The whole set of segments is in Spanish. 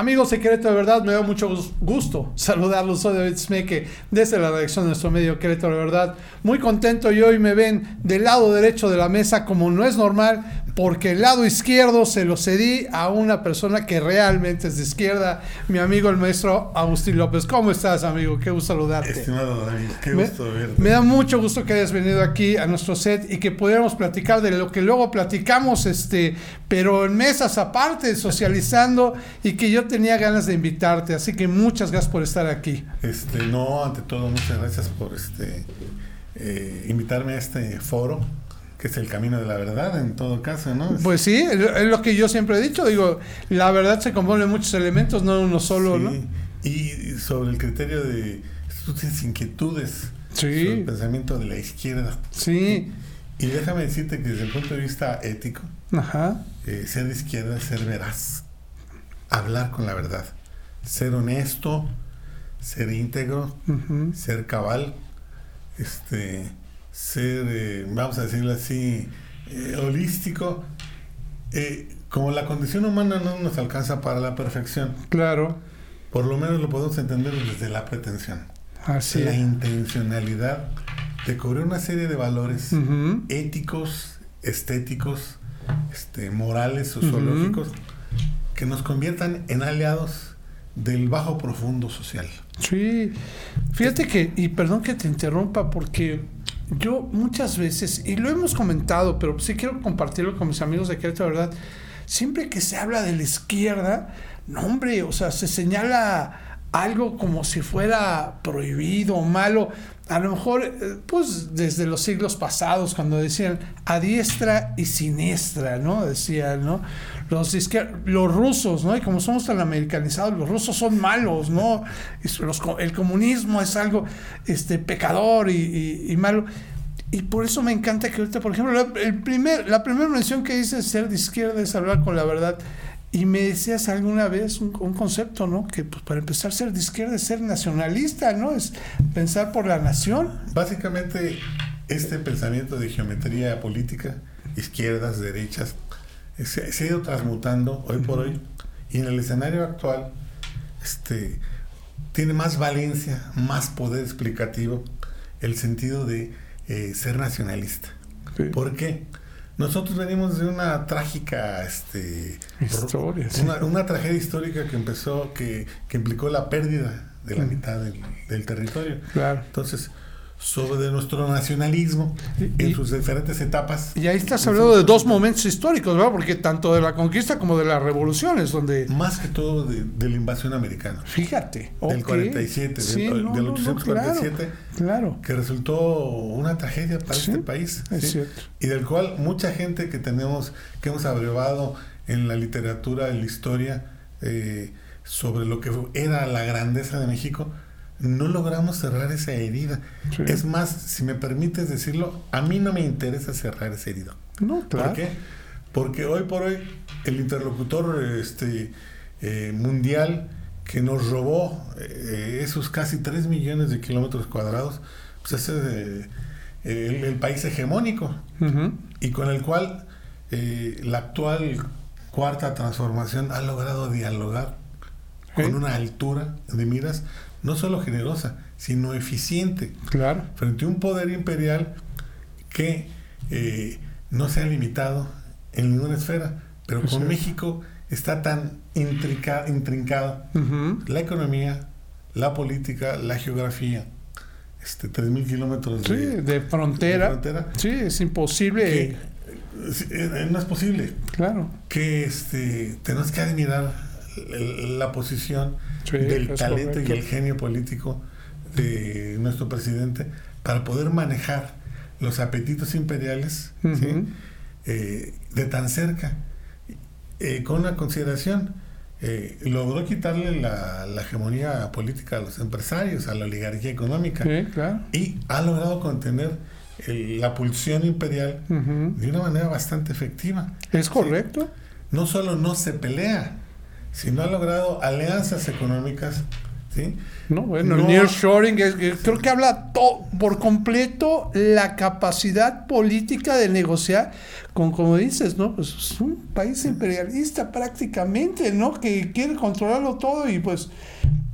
Amigos Querétaro, de verdad, me da mucho gusto saludarlos. Soy David Smeke desde la redacción de nuestro medio Querétaro, de verdad. Muy contento y hoy me ven del lado derecho de la mesa como no es normal, porque el lado izquierdo se lo cedí a una persona que realmente es de izquierda, mi amigo el maestro Agustín López. ¿Cómo estás, amigo? Qué gusto saludarte. Estimado David, qué gusto verte. Me da mucho gusto que hayas venido aquí a nuestro set y que pudiéramos platicar de lo que luego platicamos, este, pero en mesas aparte, socializando y que yo tenía ganas de invitarte, así que muchas gracias por estar aquí. Este, no, ante todo, muchas gracias por este eh, invitarme a este foro, que es el camino de la verdad en todo caso, ¿no? Es, pues sí, es lo que yo siempre he dicho, digo, la verdad se compone de muchos elementos, no uno solo, sí. ¿no? Y sobre el criterio de, tú tienes inquietudes sí. sobre el pensamiento de la izquierda. Sí. Y déjame decirte que desde el punto de vista ético, Ajá. Eh, ser de izquierda es ser veraz, hablar con la verdad, ser honesto, ser íntegro, uh -huh. ser cabal, este, ser, eh, vamos a decirlo así, eh, holístico. Eh, como la condición humana no nos alcanza para la perfección, Claro. por lo menos lo podemos entender desde la pretensión, Así la es. intencionalidad de cubrir una serie de valores Uh -huh. éticos, estéticos, este, morales, sociológicos, que nos conviertan en aliados del bajo profundo social. Sí, fíjate que, y perdón que te interrumpa, porque yo muchas veces, y lo hemos comentado, pero sí quiero compartirlo con mis amigos de Querétaro, ¿verdad? Siempre que se habla de la izquierda, no hombre, o sea, se señala algo como si fuera prohibido o malo. A lo mejor, eh, pues desde los siglos pasados, cuando decían a diestra y siniestra, ¿no? Decían, ¿no? Los, los rusos, ¿no? Y como somos tan americanizados, los rusos son malos, ¿no? El comunismo es algo este, pecador y, malo. Y por eso me encanta que ahorita, por ejemplo, el primer, la primera mención que dice ser de izquierda es hablar con la verdad. Y me decías alguna vez un, un, concepto, ¿no? Que pues, para empezar ser de izquierda es ser nacionalista, ¿no? Es pensar por la nación. Básicamente, este pensamiento de geometría política, izquierdas, derechas, se, se ha ido transmutando hoy por hoy. Y en el escenario actual, este, tiene más valencia, más poder explicativo el sentido de eh, ser nacionalista. Sí. ¿Por qué? Nosotros venimos de una trágica este, historia, una, sí. una, tragedia histórica que empezó, que, que implicó la pérdida de la mitad del, del, territorio. Claro. Entonces, sobre nuestro nacionalismo y, en sus diferentes etapas. Y ahí estás hablando de dos momentos históricos, ¿verdad? Porque tanto de la conquista como de las revoluciones, donde... Más que todo de, de la invasión americana. Fíjate. Del okay. 47, sí, del, no, del no, 847, no, claro, que resultó una tragedia para sí, este país. Es ¿sí? cierto. Y del cual mucha gente que tenemos, que hemos abrevado en la literatura, en la historia, eh, sobre lo que era la grandeza de México, no logramos cerrar esa herida. Sí. Es más, si me permites decirlo, a mí no me interesa cerrar esa herida. No, claro. ¿Por qué? Porque hoy por hoy el interlocutor este, eh, mundial que nos robó eh, esos casi 3 millones de kilómetros cuadrados, pues es eh, el, el, país hegemónico uh -huh. y con el cual eh, la actual cuarta transformación ha logrado dialogar con una altura de miras no solo generosa, sino eficiente. Claro. Frente a un poder imperial que eh, no se ha limitado en ninguna esfera, pero con Sí. México está tan intrica, intrincado Uh -huh. la economía, la política, la geografía, este, 3.000 kilómetros Sí, de, de frontera. de frontera, Sí, es imposible. que eh, eh, no es posible Claro. que este, tenemos que admirar la posición Sí, del talento correcto. y el genio político de nuestro presidente para poder manejar los apetitos imperiales ¿sí? Ujú. Eh, de tan cerca. Eh, con una consideración, eh, logró quitarle la, la hegemonía política a los empresarios, a la oligarquía económica, Sí, claro. y ha logrado contener el- la pulsión imperial Ujú. de una manera bastante efectiva. Es correcto. No solo no se pelea, sino ha logrado alianzas económicas ¿sí? No, bueno, No. el nearshoring es- es- creo que habla to- por completo la capacidad política de negociar con, como dices, ¿no? Pues es un país imperialista prácticamente, ¿no? Que quiere controlarlo todo y pues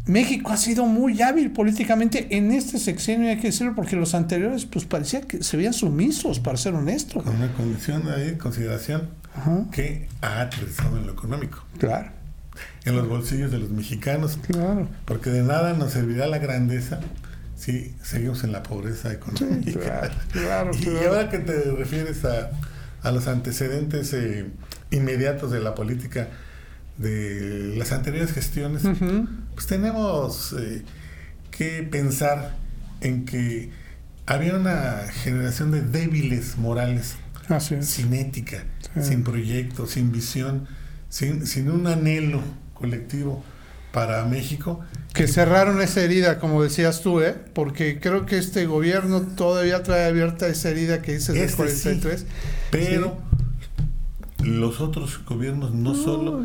México ha sido muy hábil políticamente en este sexenio, hay que decirlo, porque los anteriores pues parecía que se veían sumisos, para ser honesto. Con una condición ahí, consideración, Ajá, que ha aterrizado en lo económico, claro, en los bolsillos de los mexicanos, claro. porque de nada nos servirá la grandeza si seguimos en la pobreza económica. claro, claro, Y ahora que te refieres a, a los antecedentes eh, inmediatos de la política de las anteriores gestiones, pues tenemos eh, que pensar en que había una generación de débiles morales, Así es. sin ética, Sí. sin proyecto, sin visión, sin, sin un anhelo colectivo para México. Que cerraron esa herida, como decías tú, ¿eh? Porque creo que este gobierno todavía trae abierta esa herida que dices del Este 43. Pero los otros gobiernos no solo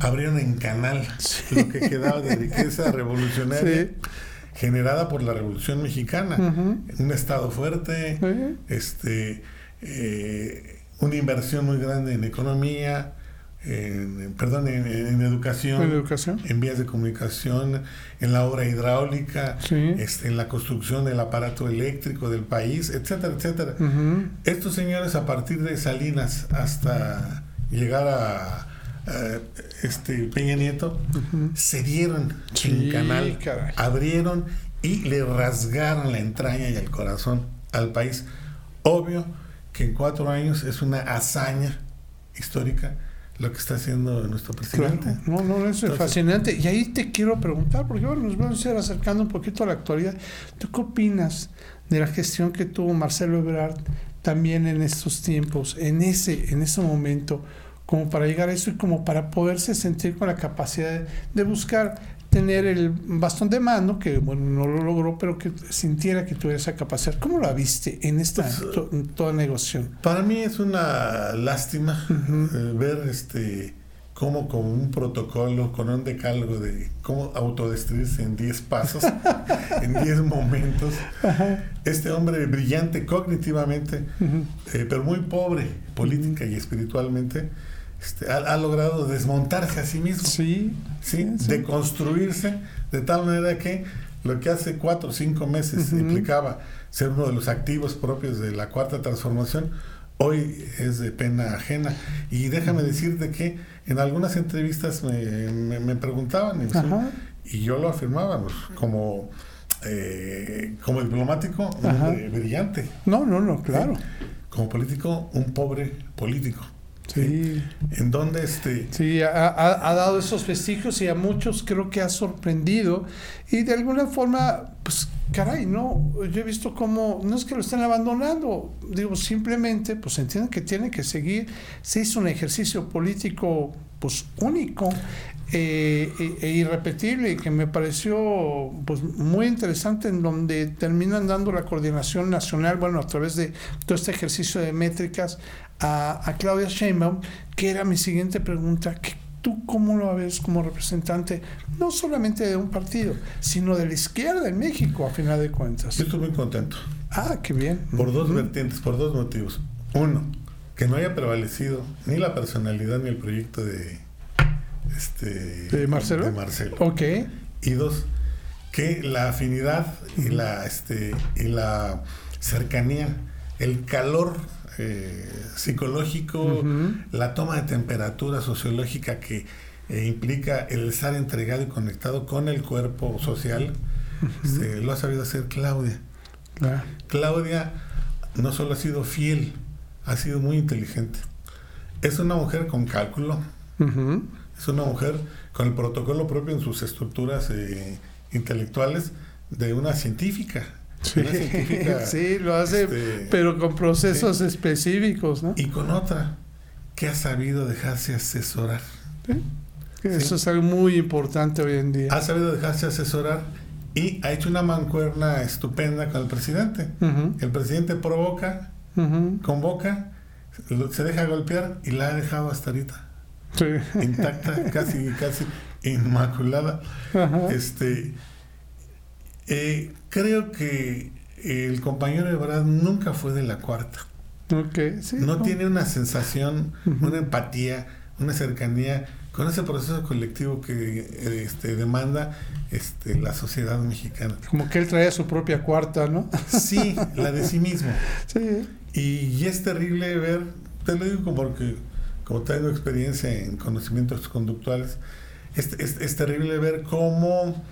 abrieron en canal lo que quedaba de riqueza revolucionaria Sí. generada por la Revolución Mexicana. Un Estado fuerte, Sí. este, eh, una inversión muy grande en economía, en, perdón, en, en educación, En educación. en vías de comunicación, en la obra hidráulica, Sí. este, en la construcción del aparato eléctrico del país, etcétera, etcétera. Estos señores a partir de Salinas hasta llegar a, este Peña Nieto se dieron Sí, en canal, caray. abrieron y le rasgaron la entraña y el corazón al país. Obvio que en cuatro años es una hazaña histórica lo que está haciendo nuestro presidente. Claro. No, no, eso es fascinante. Y ahí te quiero preguntar, porque bueno, nos vamos a ir acercando un poquito a la actualidad. ¿Tú qué opinas de la gestión que tuvo Marcelo Ebrard también en estos tiempos, en ese, en ese momento, como para llegar a eso y como para poderse sentir con la capacidad de, de buscar tener el bastón de mando, que bueno, no lo logró, pero que sintiera que tuviera esa capacidad. ¿Cómo la viste en esta Pues, to- en toda negociación? Para mí es una lástima eh, ver este cómo con un protocolo, con un decálogo de cómo autodestruirse en 10 pasos, en 10 momentos, este hombre brillante cognitivamente, eh, pero muy pobre política y espiritualmente, este, ha, ha logrado desmontarse a sí mismo, Sí, ¿sí? sí. deconstruirse de tal manera que lo que hace cuatro o cinco meses implicaba ser uno de los activos propios de la cuarta transformación, hoy es de pena ajena. Y déjame decirte que en algunas entrevistas me, me- me preguntaban, y, yo lo afirmaba, pues, como, eh, como diplomático, un hombre brillante, No, no, no, claro. como político, un pobre político. Sí. En donde este, Sí, ha, ha- ha dado esos vestigios y a muchos creo que ha sorprendido. Y de alguna forma, pues, caray, no, yo he visto cómo, no es que lo estén abandonando, digo, simplemente, pues entienden que tienen que seguir. Se hizo un ejercicio político, pues, único eh, e, e irrepetible que me pareció, pues, muy interesante, en donde terminan dando la coordinación nacional, bueno, a través de todo este ejercicio de métricas a, Claudia Sheinbaum, que era mi siguiente pregunta, que ¿tú cómo lo ves como representante, no solamente de un partido, sino de la izquierda en México, a final de cuentas? yo estoy muy contento. Ah, qué bien. Por dos vertientes, por dos motivos. Uno, que no haya prevalecido ni la personalidad ni el proyecto de este ¿De Marcelo? de Marcelo. Ok. Y dos, que la afinidad y la este y la cercanía, el calor eh, psicológico, la toma de temperatura sociológica que eh, implica el estar entregado y conectado con el cuerpo social, lo ha sabido hacer Claudia. Claudia no solo ha sido fiel, ha sido muy inteligente. Es una mujer con cálculo, es una mujer con el protocolo propio en sus estructuras eh, intelectuales de una científica. Sí, lo hace, este, pero con procesos específicos, ¿no? Y con otra que ha sabido dejarse asesorar. Sí. Eso es algo muy importante hoy en día. Ha sabido dejarse asesorar y ha hecho una mancuerna estupenda con el presidente. El presidente provoca, convoca, se deja golpear y la ha dejado hasta ahorita. Sí. intacta, casi, casi. inmaculada. Este, eh, creo que el compañero Ebrard nunca fue de la cuarta. no, tiene una sensación, una empatía, una cercanía con ese proceso colectivo que este, demanda este, la sociedad mexicana. Como que él traía su propia cuarta, ¿no? Sí, la de sí mismo. Sí. Y, es terrible ver, te lo digo porque como tengo experiencia en conocimientos conductuales, es, terrible ver cómo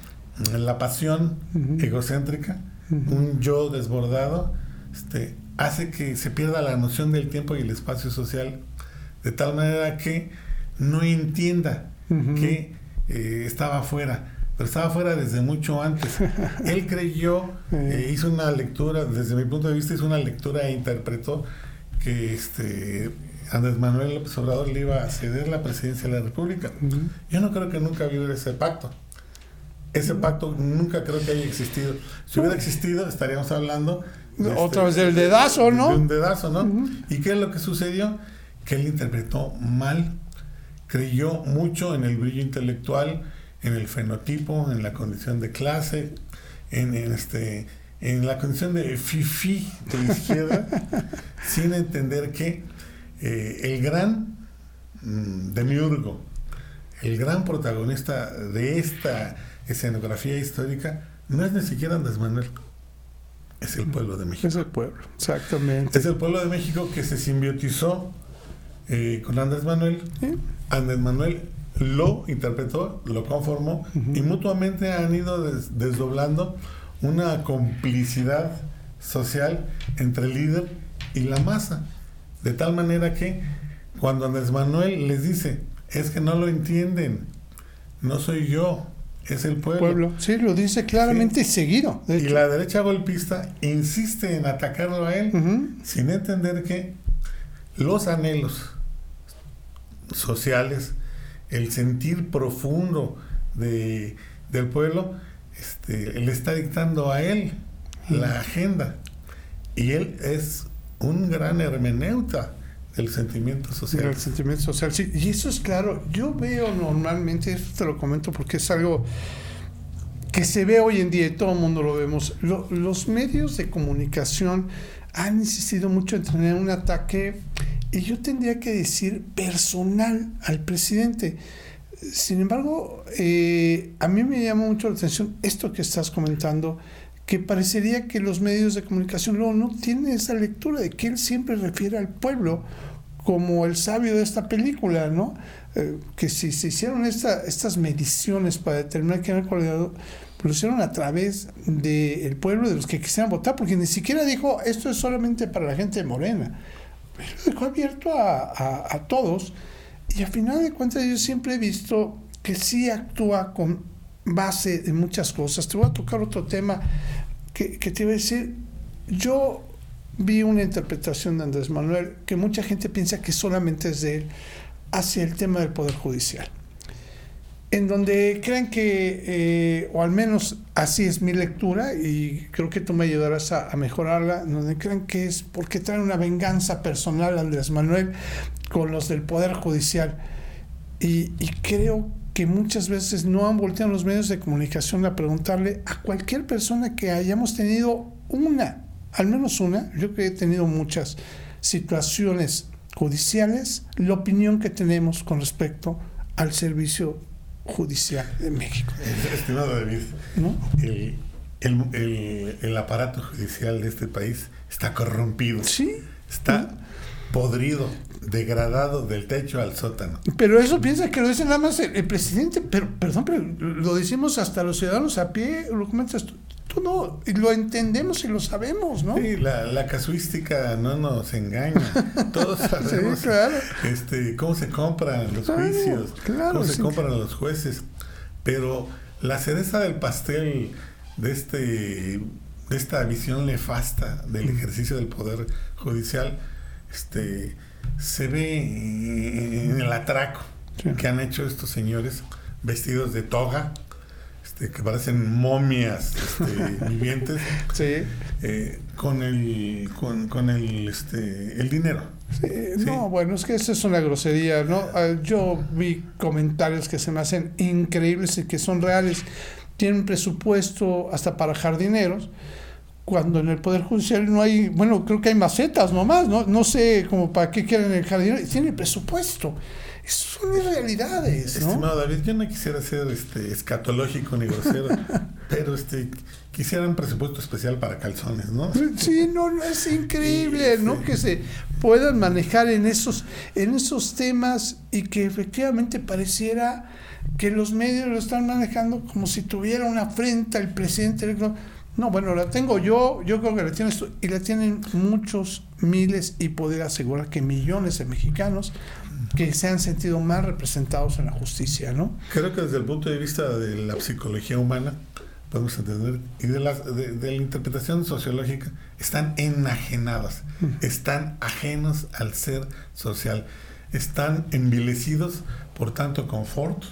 la pasión egocéntrica, un yo desbordado, este, hace que se pierda la noción del tiempo y el espacio social, de tal manera que no entienda que eh, estaba afuera, pero estaba afuera desde mucho antes. Él creyó, eh, hizo una lectura, desde mi punto de vista, hizo una lectura e interpretó que este Andrés Manuel López Obrador le iba a ceder la presidencia de la República. Yo no creo que nunca hubiera ese pacto. Ese pacto nunca creo que haya existido. Si hubiera existido, estaríamos hablando. Otra vez del dedazo, ¿no? De un dedazo, ¿no? ¿Y qué es lo que sucedió? Que él interpretó mal, creyó mucho en el brillo intelectual, en el fenotipo, en la condición de clase, en, este, en la condición de fifi de izquierda, sin entender que eh, el gran mm, demiurgo, el gran protagonista de esta escenografía histórica, no es ni siquiera Andrés Manuel, es el pueblo de México. Es el pueblo, exactamente. Es el pueblo de México que se simbiotizó eh, con Andrés Manuel. Andrés Manuel lo interpretó, lo conformó y mutuamente han ido desdoblando una complicidad social entre el líder y la masa. De tal manera que cuando Andrés Manuel les dice, es que no lo entienden, no soy yo, es el pueblo. Sí, lo dice claramente y seguido. y la derecha golpista insiste en atacarlo a él sin entender que los anhelos sociales, el sentir profundo de, del pueblo, este, le está dictando a él la agenda. Y él es un gran hermeneuta del sentimiento social. El sentimiento social, sí. Y eso es claro. Yo veo normalmente, esto te lo comento porque es algo que se ve hoy en día y todo el mundo lo vemos. los medios de comunicación han insistido mucho en tener un ataque, y yo tendría que decir personal al presidente. Sin embargo, eh, a mí me llama mucho la atención esto que estás comentando que parecería que los medios de comunicación luego no tienen esa lectura de que él siempre refiere al pueblo como el sabio de esta película, ¿no? Eh, que si se hicieron estas mediciones para determinar quién era el lo hicieron a través del pueblo, de los que quisieran votar, porque ni siquiera dijo esto es solamente para la gente de Morena. Lo dejó abierto a, a todos. Y al final de cuentas yo siempre he visto que sí actúa con base de muchas cosas. Te voy a tocar otro tema que, te iba a decir. Yo vi una interpretación de Andrés Manuel que mucha gente piensa que solamente es de él hacia el tema del Poder Judicial. En donde creen que, eh, o al menos así es mi lectura, y creo que tú me ayudarás a, mejorarla, donde creen que es porque traen una venganza personal Andrés Manuel con los del Poder Judicial. Y, y creo que muchas veces no han volteado los medios de comunicación a preguntarle a cualquier persona que hayamos tenido una, al menos una, yo que he tenido muchas situaciones judiciales, la opinión que tenemos con respecto al servicio judicial de México. Estimado David, el, el, el, aparato judicial de este país está corrompido. Sí. Está podrido degradado del techo al sótano. Pero eso piensa que lo dice nada más el, presidente, pero perdón, pero lo decimos hasta los ciudadanos a pie, lo comentas tú, tú no, lo entendemos y lo sabemos, ¿no? Sí, la, casuística no nos engaña. Todos sabemos este, cómo se compran los juicios, cómo se compran los jueces. Pero la cereza del pastel de este de esta visión nefasta del ejercicio del poder judicial, este se ve en el atraco que han hecho estos señores vestidos de toga, este, que parecen momias este, vivientes, Sí. eh, con el con, con el este el dinero. Sí, No, bueno, es que eso es una grosería, ¿no? Ah, Yo vi comentarios que se me hacen increíbles y que son reales. Tienen presupuesto hasta para jardineros, cuando en el Poder Judicial no hay, bueno, creo que hay macetas nomás, ¿no? No sé como para qué quieren el jardinero, y tienen presupuesto. Eso son irrealidades, ¿no? Estimado David, yo no quisiera ser este escatológico ni grosero, pero este quisiera un presupuesto especial para calzones, ¿no? Sí, no, no es increíble, Sí, ¿no? sí. Que se puedan manejar en esos, en esos temas y que efectivamente pareciera que los medios lo están manejando como si tuviera una afrenta el presidente. No, bueno, la tengo yo, yo creo que la tienes tú, y la tienen muchos miles y poder asegurar que millones de mexicanos que se han sentido más representados en la justicia, ¿no? Creo que desde el punto de vista de la psicología humana podemos entender y de la, de, de la interpretación sociológica están enajenadas, están ajenos al ser social, están envilecidos por tanto confort,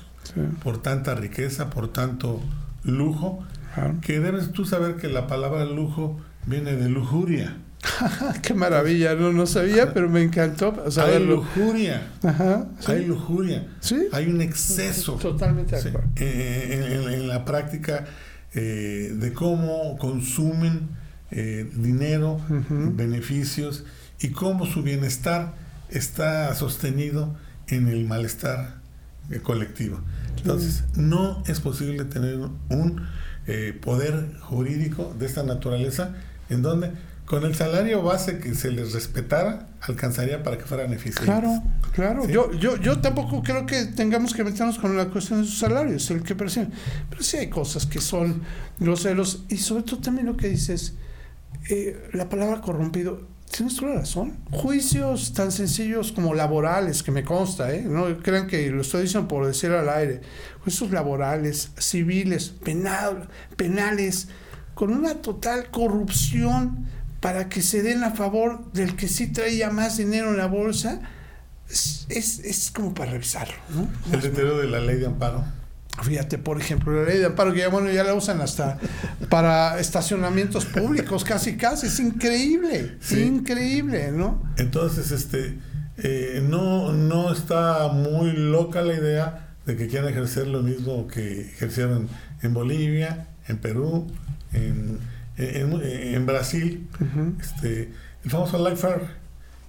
por tanta riqueza, por tanto lujo, Claro. que debes tú saber que la palabra lujo viene de lujuria. Qué maravilla, no, no sabía, pero me encantó hay saberlo. lujuria, Ajá, sí. hay lujuria, Sí. hay un exceso. Totalmente de Sí, acuerdo. eh, en, en- en la práctica eh, de cómo consumen eh, dinero, Ujú. beneficios y cómo su bienestar está sostenido en el malestar eh, colectivo. Entonces, no es posible tener un eh, poder jurídico de esta naturaleza en donde con el salario base que se les respetara alcanzaría para que fueran eficientes. Claro, claro. Sí. Yo, yo, yo tampoco creo que tengamos que meternos con la cuestión de sus salarios, el que perciben. Pero sí hay cosas que son groseros. Y sobre todo también lo que dices, eh, la palabra corrompido. Tienes toda la razón. Juicios tan sencillos como laborales, que me consta, ¿eh? No crean que lo estoy diciendo por decir al aire. Juicios laborales, civiles, penal, penales, con una total corrupción para que se den a favor del que sí traía más dinero en la bolsa, es, es, es como para revisarlo, ¿no? El deterioro de la ley de amparo. Fíjate, por ejemplo, la ley de amparo, que ya, bueno, ya la usan hasta para estacionamientos públicos, casi, casi. Es increíble, Sí. increíble, ¿no? Entonces, este, eh, no, no está muy loca la idea de que quieran ejercer lo mismo que ejercieron en Bolivia, en Perú, en, en, en Brasil, Ujú. este, el famoso Lifefair.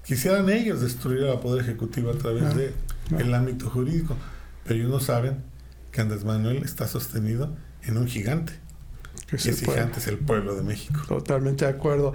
Quisieran ellos destruir al Poder Ejecutivo a través Claro, de claro. el ámbito jurídico, pero ellos no saben que Andrés Manuel está sostenido en un gigante. Que ese gigante es el pueblo de México. Totalmente de acuerdo.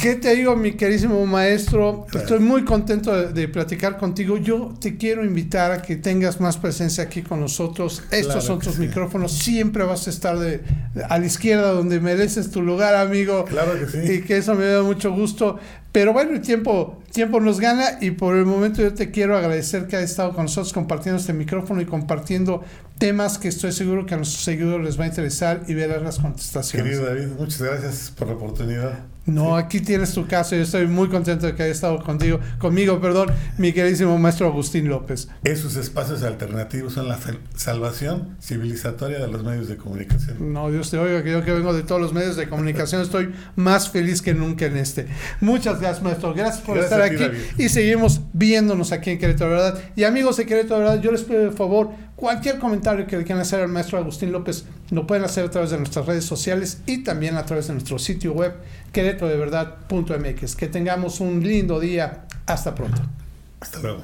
¿Qué te digo, mi querísimo maestro? Estoy muy contento de, de platicar contigo. Yo te quiero invitar a que tengas más presencia aquí con nosotros. Estos Claro tus sí. micrófonos. Siempre vas a estar de, de- a la izquierda donde mereces tu lugar, amigo. Claro que sí. Y que eso me da mucho gusto. Pero bueno, el tiempo, tiempo nos gana y por el momento yo te quiero agradecer que hayas estado con nosotros compartiendo este micrófono y compartiendo temas que estoy seguro que a nuestros seguidores les va a interesar y verás las contestaciones. Querido David, muchas gracias por la oportunidad. No, aquí tienes tu caso. Yo estoy muy contento de que haya estado contigo, conmigo, perdón, mi queridísimo maestro Agustín López. Esos espacios alternativos son la sal- salvación civilizatoria de los medios de comunicación. No, Dios te oiga, que yo que vengo de todos los medios de comunicación estoy más feliz que nunca en este. Muchas gracias, maestro. Gracias por Gracias estar ti, aquí David. y seguimos viéndonos aquí en Querétaro, ¿verdad? Y amigos de Querétaro, ¿verdad? Yo les pido de favor, cualquier comentario que le quieran hacer al maestro Agustín López, lo pueden hacer a través de nuestras redes sociales y también a través de nuestro sitio web, queretodeverdad.mx. Que tengamos un lindo día. Hasta pronto. Hasta luego.